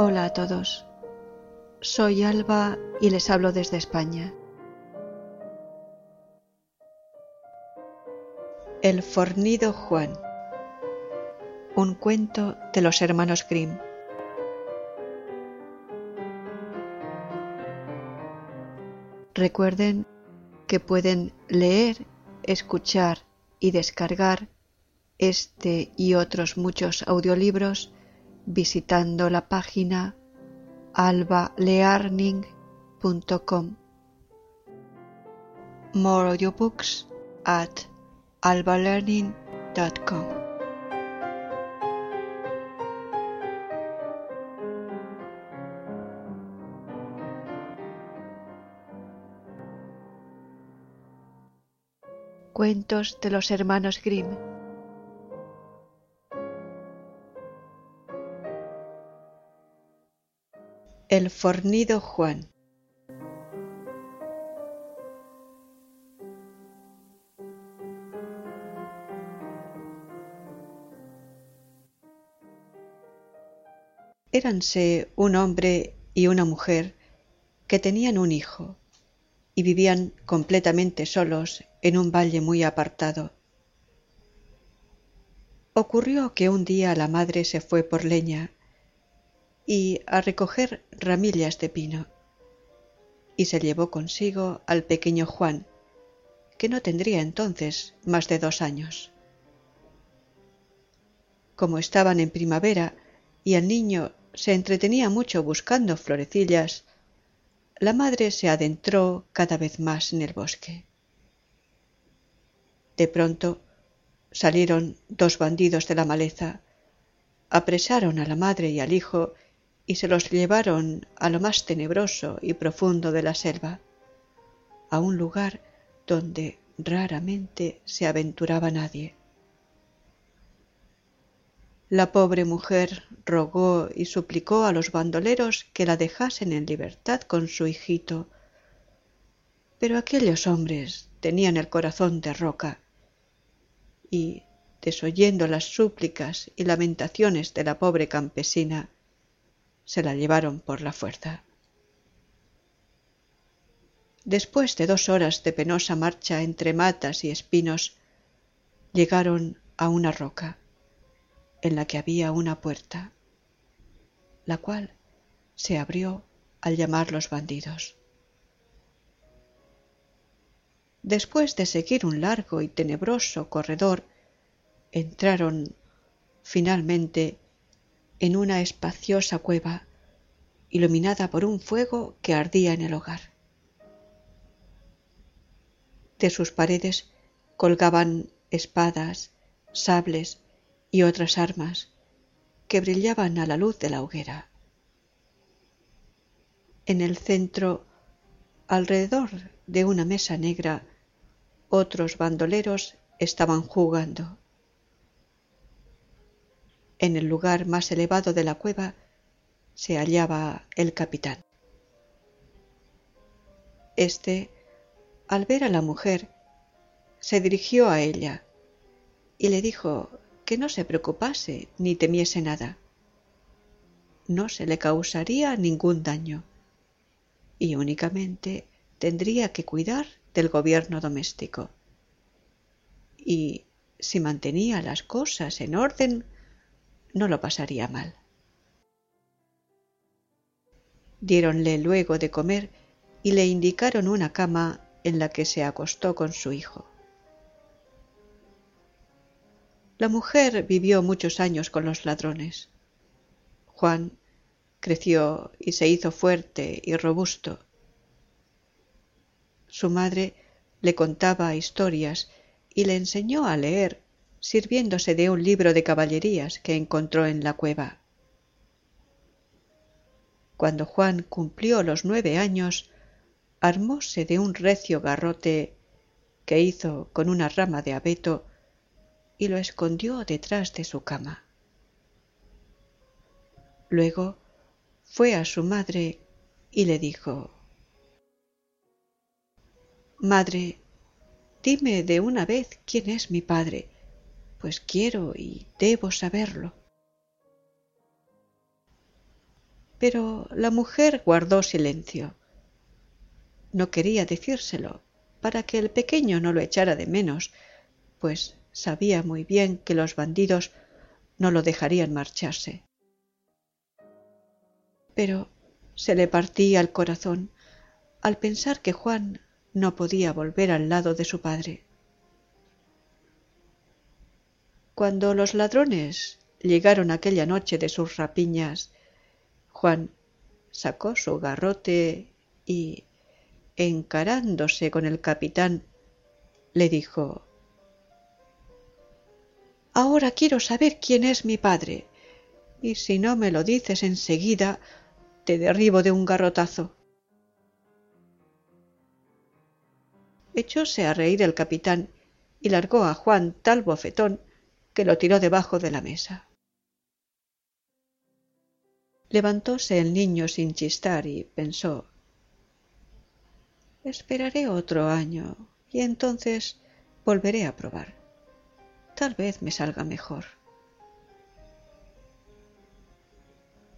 Hola a todos. Soy Alba y les hablo desde España. El fornido Juan. Un cuento de los hermanos Grimm. Recuerden que pueden leer, escuchar y descargar este y otros muchos audiolibros visitando la página albalearning.com. More audiobooks at albalearning.com. Cuentos de los hermanos Grimm. El fornido Juan. Éranse un hombre y una mujer que tenían un hijo y vivían completamente solos en un valle muy apartado. Ocurrió que un día la madre se fue por leña y a recoger ramillas de pino y se llevó consigo al pequeño Juan, que no tendría entonces más de dos años. Como estaban en primavera y el niño se entretenía mucho buscando florecillas, la madre se adentró cada vez más en el bosque. De pronto salieron dos bandidos de la maleza, apresaron a la madre y al hijo y se los llevaron a lo más tenebroso y profundo de la selva, a un lugar donde raramente se aventuraba nadie. La pobre mujer rogó y suplicó a los bandoleros que la dejasen en libertad con su hijito, pero aquellos hombres tenían el corazón de roca y, desoyendo las súplicas y lamentaciones de la pobre campesina, se la llevaron por la fuerza. Después de dos horas de penosa marcha entre matas y espinos, llegaron a una roca, en la que había una puerta, la cual se abrió al llamar los bandidos. Después de seguir un largo y tenebroso corredor, entraron finalmente en una espaciosa cueva iluminada por un fuego que ardía en el hogar. De sus paredes colgaban espadas, sables y otras armas que brillaban a la luz de la hoguera. En el centro, alrededor de una mesa negra, otros bandoleros estaban jugando. En el lugar más elevado de la cueva se hallaba el capitán. Este, al ver a la mujer, se dirigió a ella y le dijo que no se preocupase ni temiese nada. No se le causaría ningún daño y únicamente tendría que cuidar del gobierno doméstico. Y si mantenía las cosas en orden, no lo pasaría mal. Diéronle luego de comer y le indicaron una cama en la que se acostó con su hijo. La mujer vivió muchos años con los ladrones. Juan creció y se hizo fuerte y robusto. Su madre le contaba historias y le enseñó a leer sirviéndose de un libro de caballerías que encontró en la cueva. Cuando Juan cumplió los nueve años, armóse de un recio garrote que hizo con una rama de abeto y lo escondió detrás de su cama. Luego fue a su madre y le dijo Madre, dime de una vez quién es mi padre pues quiero y debo saberlo. Pero la mujer guardó silencio. No quería decírselo para que el pequeño no lo echara de menos, pues sabía muy bien que los bandidos no lo dejarían marcharse. Pero se le partía el corazón al pensar que Juan no podía volver al lado de su padre. Cuando los ladrones llegaron aquella noche de sus rapiñas, Juan sacó su garrote y, encarándose con el capitán, le dijo Ahora quiero saber quién es mi padre, y si no me lo dices enseguida, te derribo de un garrotazo. Echóse a reír el capitán y largó a Juan tal bofetón que lo tiró debajo de la mesa. Levantóse el niño sin chistar y pensó Esperaré otro año y entonces volveré a probar. Tal vez me salga mejor.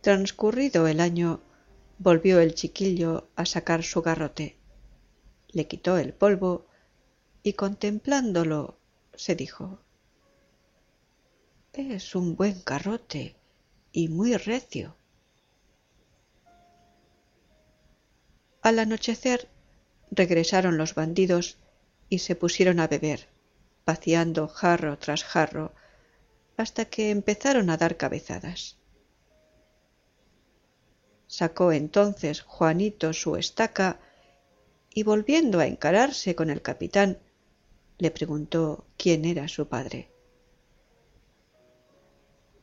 Transcurrido el año, volvió el chiquillo a sacar su garrote. Le quitó el polvo y contemplándolo se dijo Es un buen garrote y muy recio. Al anochecer regresaron los bandidos y se pusieron a beber, vaciando jarro tras jarro, hasta que empezaron a dar cabezadas. Sacó entonces Juanito su estaca y volviendo a encararse con el capitán, le preguntó quién era su padre.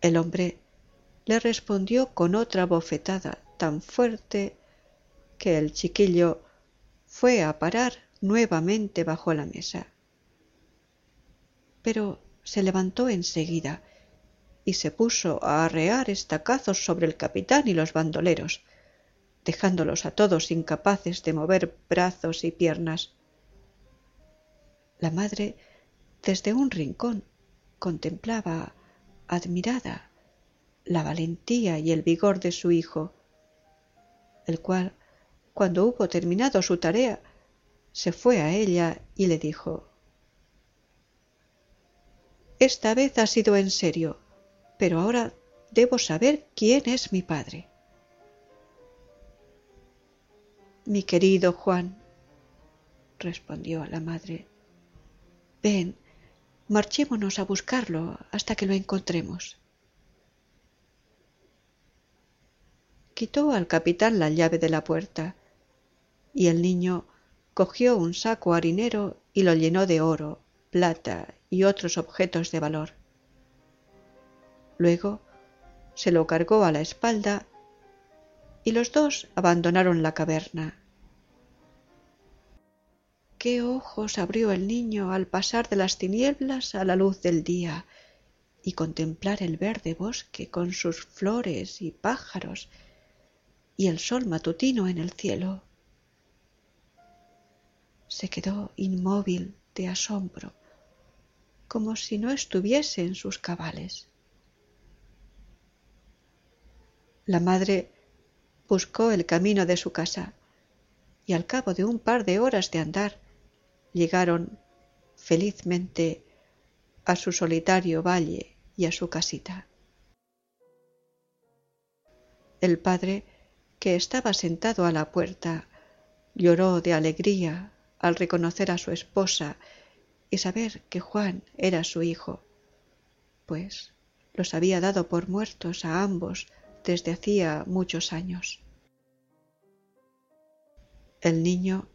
El hombre le respondió con otra bofetada tan fuerte que el chiquillo fue a parar nuevamente bajo la mesa. Pero se levantó enseguida y se puso a arrear estacazos sobre el capitán y los bandoleros, dejándolos a todos incapaces de mover brazos y piernas. La madre, desde un rincón, contemplaba, admirada, la valentía y el vigor de su hijo, el cual cuando hubo terminado su tarea, se fue a ella y le dijo Esta vez ha sido en serio, pero ahora debo saber quién es mi padre. Mi querido Juan, respondió la madre, ven, marchémonos a buscarlo hasta que lo encontremos. Quitó al capitán la llave de la puerta y el niño cogió un saco harinero y lo llenó de oro, plata y otros objetos de valor. Luego se lo cargó a la espalda y los dos abandonaron la caverna. Qué ojos abrió el niño al pasar de las tinieblas a la luz del día y contemplar el verde bosque con sus flores y pájaros y el sol matutino en el cielo se quedó inmóvil de asombro, como si no estuviese en sus cabales. La madre buscó el camino de su casa y al cabo de un par de horas de andar llegaron felizmente a su solitario valle y a su casita. El padre, que estaba sentado a la puerta, lloró de alegría al reconocer a su esposa y saber que Juan era su hijo, pues los había dado por muertos a ambos desde hacía muchos años. El niño,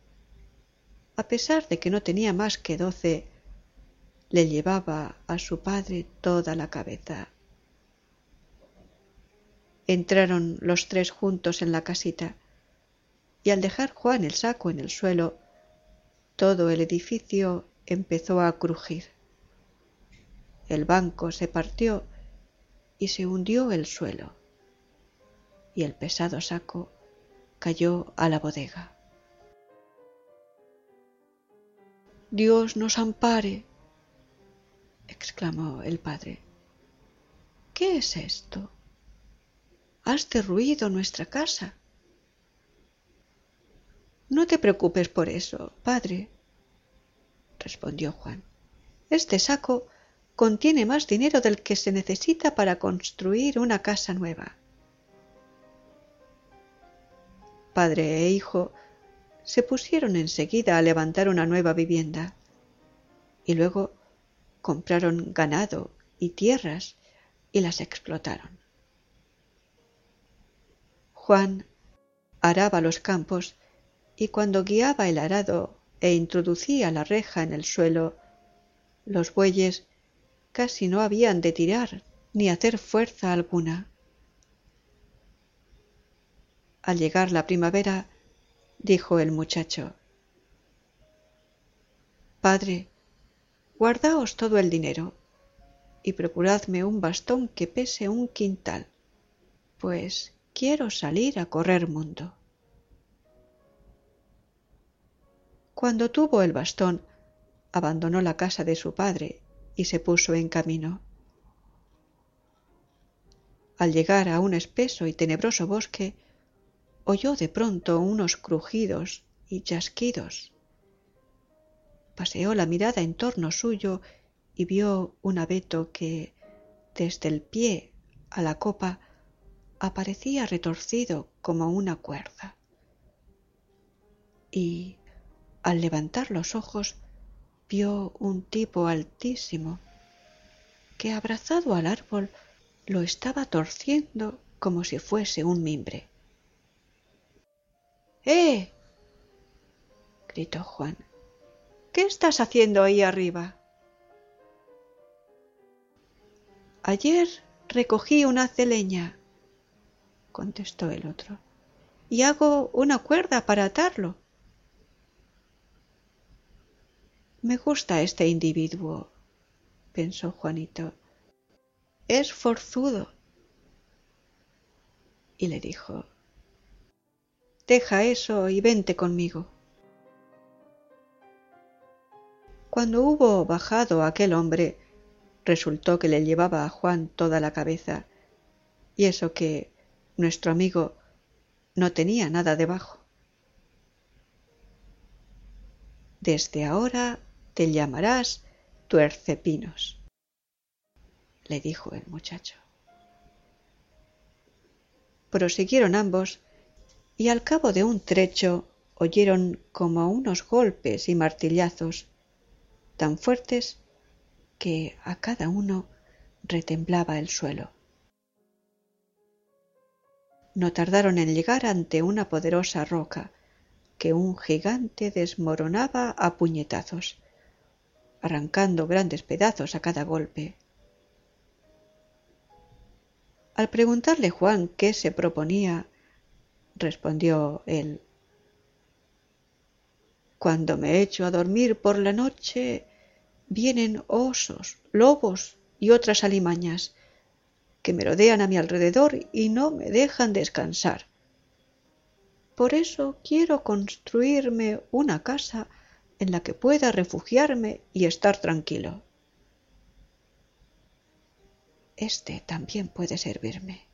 a pesar de que no tenía más que doce, le llevaba a su padre toda la cabeza. Entraron los tres juntos en la casita, y al dejar Juan el saco en el suelo, todo el edificio empezó a crujir. El banco se partió y se hundió el suelo, y el pesado saco cayó a la bodega. Dios nos ampare, exclamó el padre. ¿Qué es esto? has derruido nuestra casa. No te preocupes por eso, padre, respondió Juan. Este saco contiene más dinero del que se necesita para construir una casa nueva. Padre e hijo se pusieron enseguida a levantar una nueva vivienda y luego compraron ganado y tierras y las explotaron. Juan araba los campos y cuando guiaba el arado e introducía la reja en el suelo, los bueyes casi no habían de tirar ni hacer fuerza alguna. Al llegar la primavera, dijo el muchacho, Padre, guardaos todo el dinero y procuradme un bastón que pese un quintal, pues quiero salir a correr mundo. Cuando tuvo el bastón, abandonó la casa de su padre y se puso en camino. Al llegar a un espeso y tenebroso bosque, oyó de pronto unos crujidos y chasquidos. Paseó la mirada en torno suyo y vio un abeto que, desde el pie a la copa, aparecía retorcido como una cuerda. Y, al levantar los ojos, vio un tipo altísimo que, abrazado al árbol, lo estaba torciendo como si fuese un mimbre. ¡Eh! gritó Juan. ¿Qué estás haciendo ahí arriba? Ayer recogí una celeña, contestó el otro, y hago una cuerda para atarlo. Me gusta este individuo, pensó Juanito. Es forzudo. Y le dijo, Deja eso y vente conmigo. Cuando hubo bajado aquel hombre, resultó que le llevaba a Juan toda la cabeza, y eso que nuestro amigo no tenía nada debajo. Desde ahora te llamarás tuercepinos, le dijo el muchacho. Prosiguieron ambos y al cabo de un trecho oyeron como unos golpes y martillazos tan fuertes que a cada uno retemblaba el suelo. No tardaron en llegar ante una poderosa roca que un gigante desmoronaba a puñetazos, arrancando grandes pedazos a cada golpe. Al preguntarle Juan qué se proponía respondió él. Cuando me echo a dormir por la noche, vienen osos, lobos y otras alimañas que merodean a mi alrededor y no me dejan descansar. Por eso quiero construirme una casa en la que pueda refugiarme y estar tranquilo. Este también puede servirme,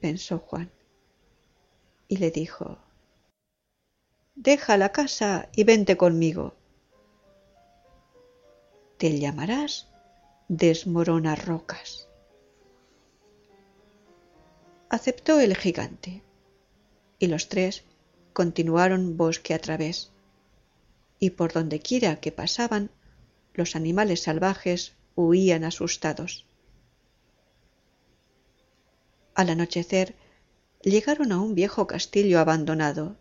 pensó Juan y le dijo Deja la casa y vente conmigo. Te llamarás Desmorona Rocas. Aceptó el gigante y los tres continuaron bosque a través y por donde quiera que pasaban los animales salvajes huían asustados. Al anochecer llegaron a un viejo castillo abandonado.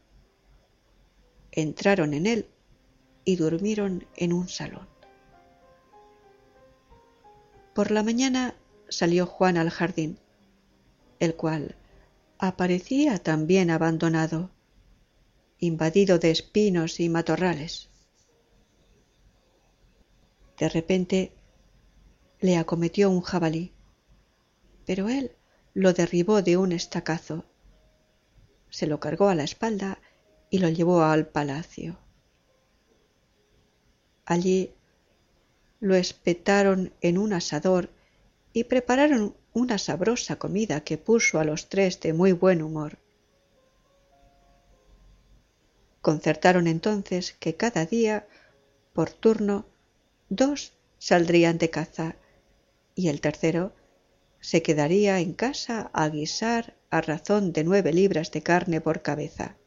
Entraron en él y durmieron en un salón. Por la mañana salió Juan al jardín, el cual aparecía también abandonado, invadido de espinos y matorrales. De repente le acometió un jabalí, pero él lo derribó de un estacazo, se lo cargó a la espalda y lo llevó al palacio. Allí lo espetaron en un asador y prepararon una sabrosa comida que puso a los tres de muy buen humor. Concertaron entonces que cada día, por turno, dos saldrían de caza y el tercero se quedaría en casa a guisar a razón de nueve libras de carne por cabeza.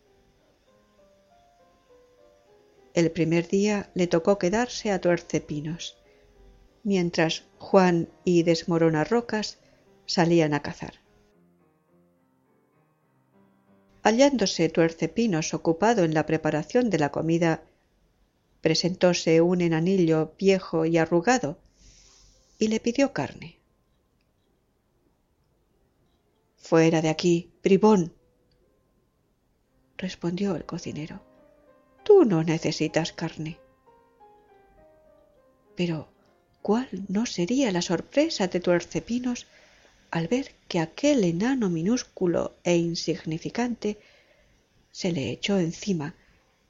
El primer día le tocó quedarse a tuercepinos, mientras Juan y Desmorona Rocas salían a cazar. Hallándose Tuercepinos ocupado en la preparación de la comida, presentóse un enanillo viejo y arrugado y le pidió carne. Fuera de aquí, bribón, respondió el cocinero. Tú no necesitas carne. Pero, ¿cuál no sería la sorpresa de Tuercepinos al ver que aquel enano minúsculo e insignificante se le echó encima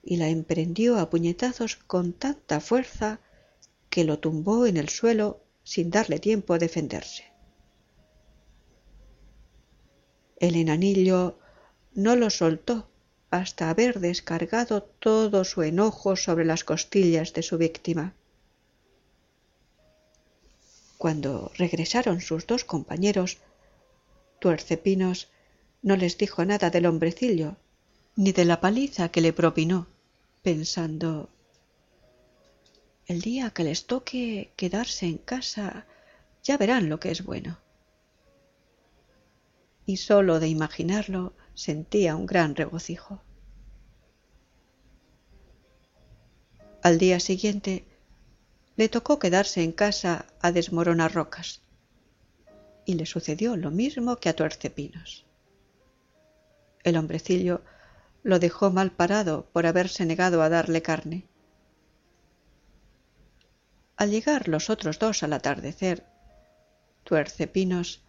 y la emprendió a puñetazos con tanta fuerza que lo tumbó en el suelo sin darle tiempo a defenderse. El enanillo no lo soltó hasta haber descargado todo su enojo sobre las costillas de su víctima. Cuando regresaron sus dos compañeros, Tuercepinos no les dijo nada del hombrecillo, ni de la paliza que le propinó, pensando el día que les toque quedarse en casa ya verán lo que es bueno. Y sólo de imaginarlo sentía un gran regocijo. Al día siguiente le tocó quedarse en casa a desmoronar rocas y le sucedió lo mismo que a tuercepinos. El hombrecillo lo dejó mal parado por haberse negado a darle carne. Al llegar los otros dos al atardecer, Tuercepinos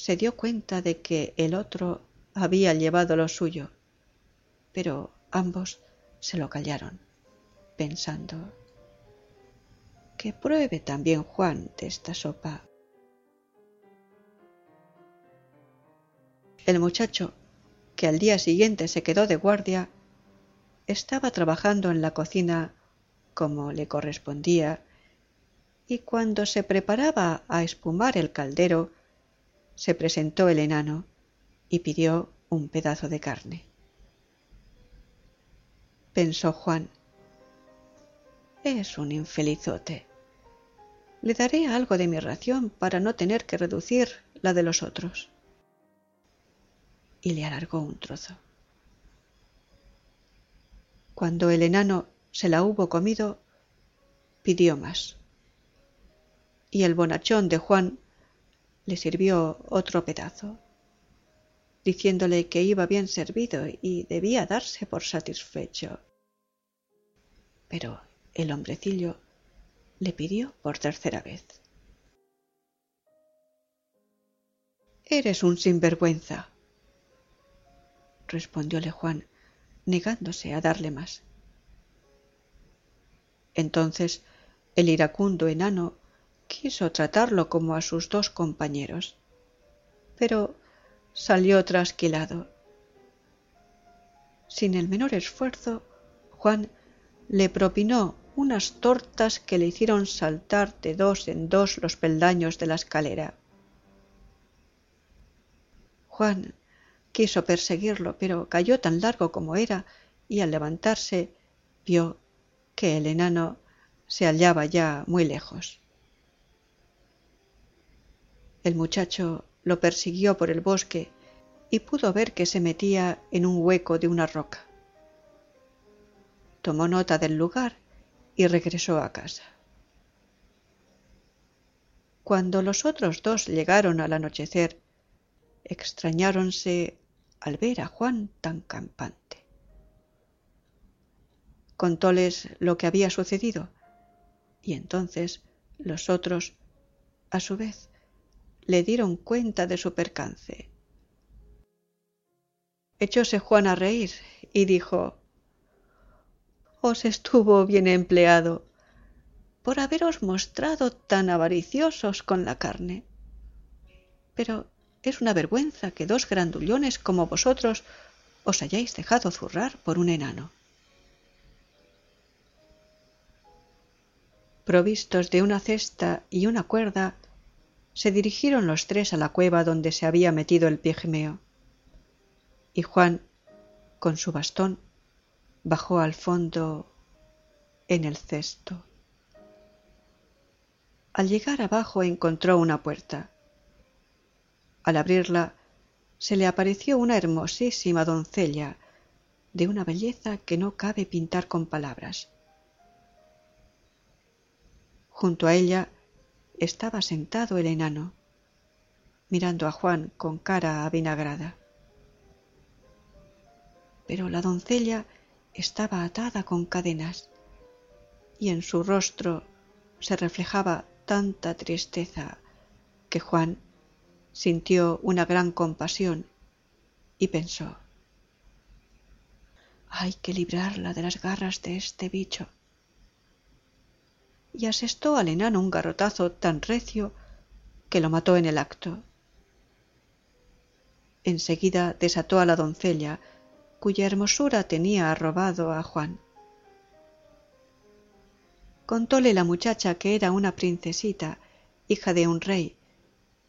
se dio cuenta de que el otro había llevado lo suyo, pero ambos se lo callaron, pensando que pruebe también Juan de esta sopa. El muchacho, que al día siguiente se quedó de guardia, estaba trabajando en la cocina como le correspondía, y cuando se preparaba a espumar el caldero, se presentó el enano y pidió un pedazo de carne. Pensó Juan, es un infelizote. Le daré algo de mi ración para no tener que reducir la de los otros. Y le alargó un trozo. Cuando el enano se la hubo comido, pidió más. Y el bonachón de Juan le sirvió otro pedazo, diciéndole que iba bien servido y debía darse por satisfecho. Pero el hombrecillo le pidió por tercera vez. Eres un sinvergüenza, respondióle Juan, negándose a darle más. Entonces el iracundo enano quiso tratarlo como a sus dos compañeros, pero salió trasquilado. Sin el menor esfuerzo, Juan le propinó unas tortas que le hicieron saltar de dos en dos los peldaños de la escalera. Juan quiso perseguirlo, pero cayó tan largo como era, y al levantarse vio que el enano se hallaba ya muy lejos. El muchacho lo persiguió por el bosque y pudo ver que se metía en un hueco de una roca. Tomó nota del lugar y regresó a casa. Cuando los otros dos llegaron al anochecer, extrañáronse al ver a Juan tan campante. Contóles lo que había sucedido, y entonces los otros, a su vez, le dieron cuenta de su percance. Echóse Juan a reír y dijo os estuvo bien empleado por haberos mostrado tan avariciosos con la carne. Pero es una vergüenza que dos grandullones como vosotros os hayáis dejado zurrar por un enano. Provistos de una cesta y una cuerda, se dirigieron los tres a la cueva donde se había metido el pigmeo. Y Juan, con su bastón, bajó al fondo en el cesto. Al llegar abajo encontró una puerta. Al abrirla se le apareció una hermosísima doncella de una belleza que no cabe pintar con palabras. Junto a ella estaba sentado el enano, mirando a Juan con cara avinagrada. Pero la doncella estaba atada con cadenas y en su rostro se reflejaba tanta tristeza que Juan sintió una gran compasión y pensó hay que librarla de las garras de este bicho y asestó al enano un garrotazo tan recio que lo mató en el acto. Enseguida desató a la doncella, cuya hermosura tenía arrobado a Juan. Contóle la muchacha que era una princesita, hija de un rey,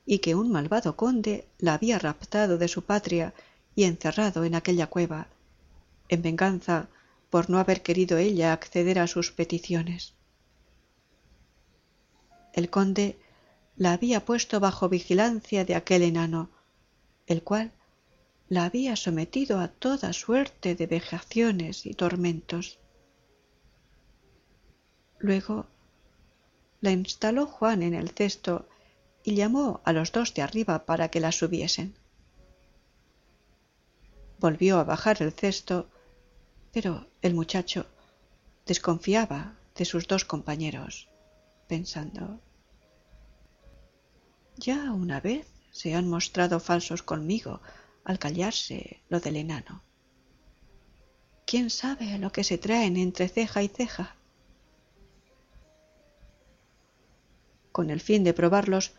y que un malvado conde la había raptado de su patria y encerrado en aquella cueva, en venganza por no haber querido ella acceder a sus peticiones el conde la había puesto bajo vigilancia de aquel enano, el cual la había sometido a toda suerte de vejaciones y tormentos. Luego la instaló Juan en el cesto y llamó a los dos de arriba para que la subiesen. Volvió a bajar el cesto, pero el muchacho desconfiaba de sus dos compañeros pensando ya una vez se han mostrado falsos conmigo al callarse lo del enano. ¿Quién sabe lo que se traen entre ceja y ceja? Con el fin de probarlos,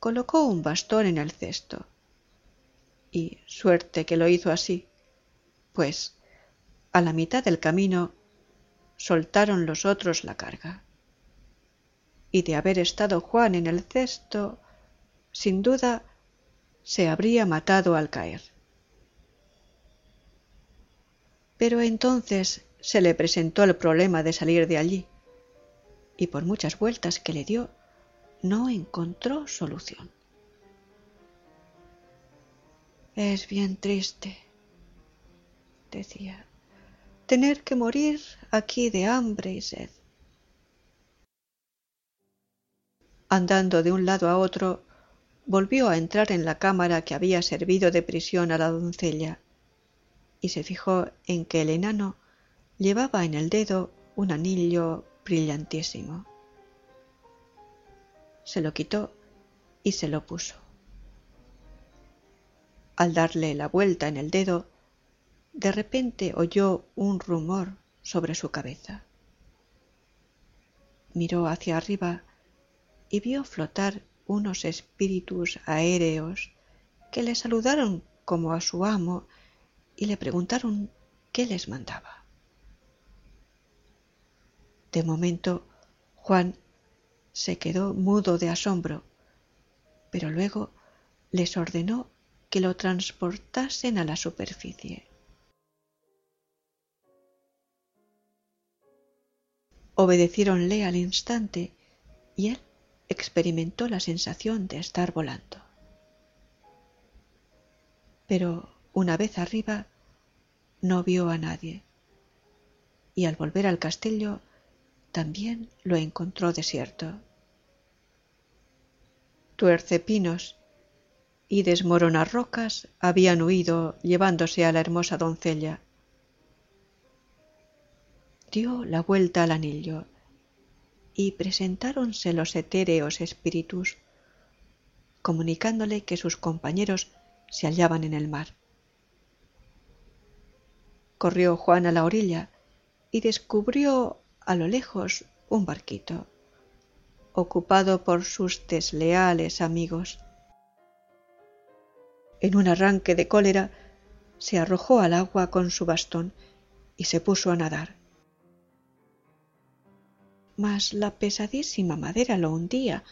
colocó un bastón en el cesto. Y suerte que lo hizo así, pues a la mitad del camino soltaron los otros la carga y de haber estado Juan en el cesto, sin duda se habría matado al caer. Pero entonces se le presentó el problema de salir de allí, y por muchas vueltas que le dio, no encontró solución. Es bien triste, decía, tener que morir aquí de hambre y sed. Andando de un lado a otro, volvió a entrar en la cámara que había servido de prisión a la doncella, y se fijó en que el enano llevaba en el dedo un anillo brillantísimo. Se lo quitó y se lo puso. Al darle la vuelta en el dedo, de repente oyó un rumor sobre su cabeza. Miró hacia arriba y vio flotar unos espíritus aéreos que le saludaron como a su amo y le preguntaron qué les mandaba. De momento Juan se quedó mudo de asombro, pero luego les ordenó que lo transportasen a la superficie. Obedeciéronle al instante y él experimentó la sensación de estar volando. Pero una vez arriba no vio a nadie y al volver al castillo también lo encontró desierto. Tuercepinos y desmoronarrocas habían huido llevándose a la hermosa doncella. Dio la vuelta al anillo y presentáronse los etéreos espíritus, comunicándole que sus compañeros se hallaban en el mar. Corrió Juan a la orilla y descubrió a lo lejos un barquito, ocupado por sus desleales amigos. en un arranque de cólera, se arrojó al agua con su bastón y se puso a nadar. Mas la pesadísima madera lo hundía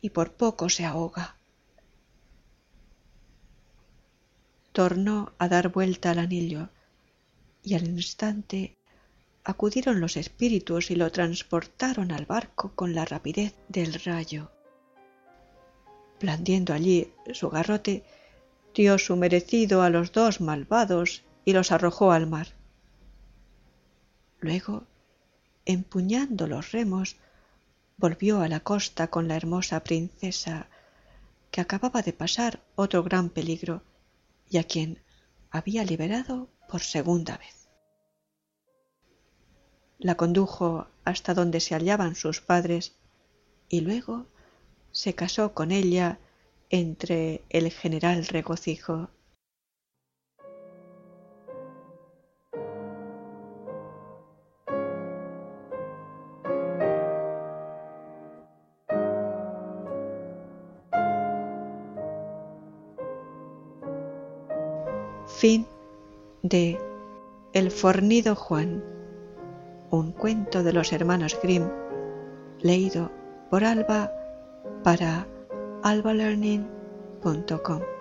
y por poco se ahoga. Tornó a dar vuelta al anillo y al instante acudieron los espíritus y lo transportaron al barco con la rapidez del rayo. Blandiendo allí su garrote, dio su merecido a los dos malvados y los arrojó al mar. Luego, empuñando los remos, volvió a la costa con la hermosa princesa, que acababa de pasar otro gran peligro y a quien había liberado por segunda vez. La condujo hasta donde se hallaban sus padres y luego se casó con ella entre el general regocijo. Fin de El fornido Juan, un cuento de los hermanos Grimm, leído por Alba para albalearning.com.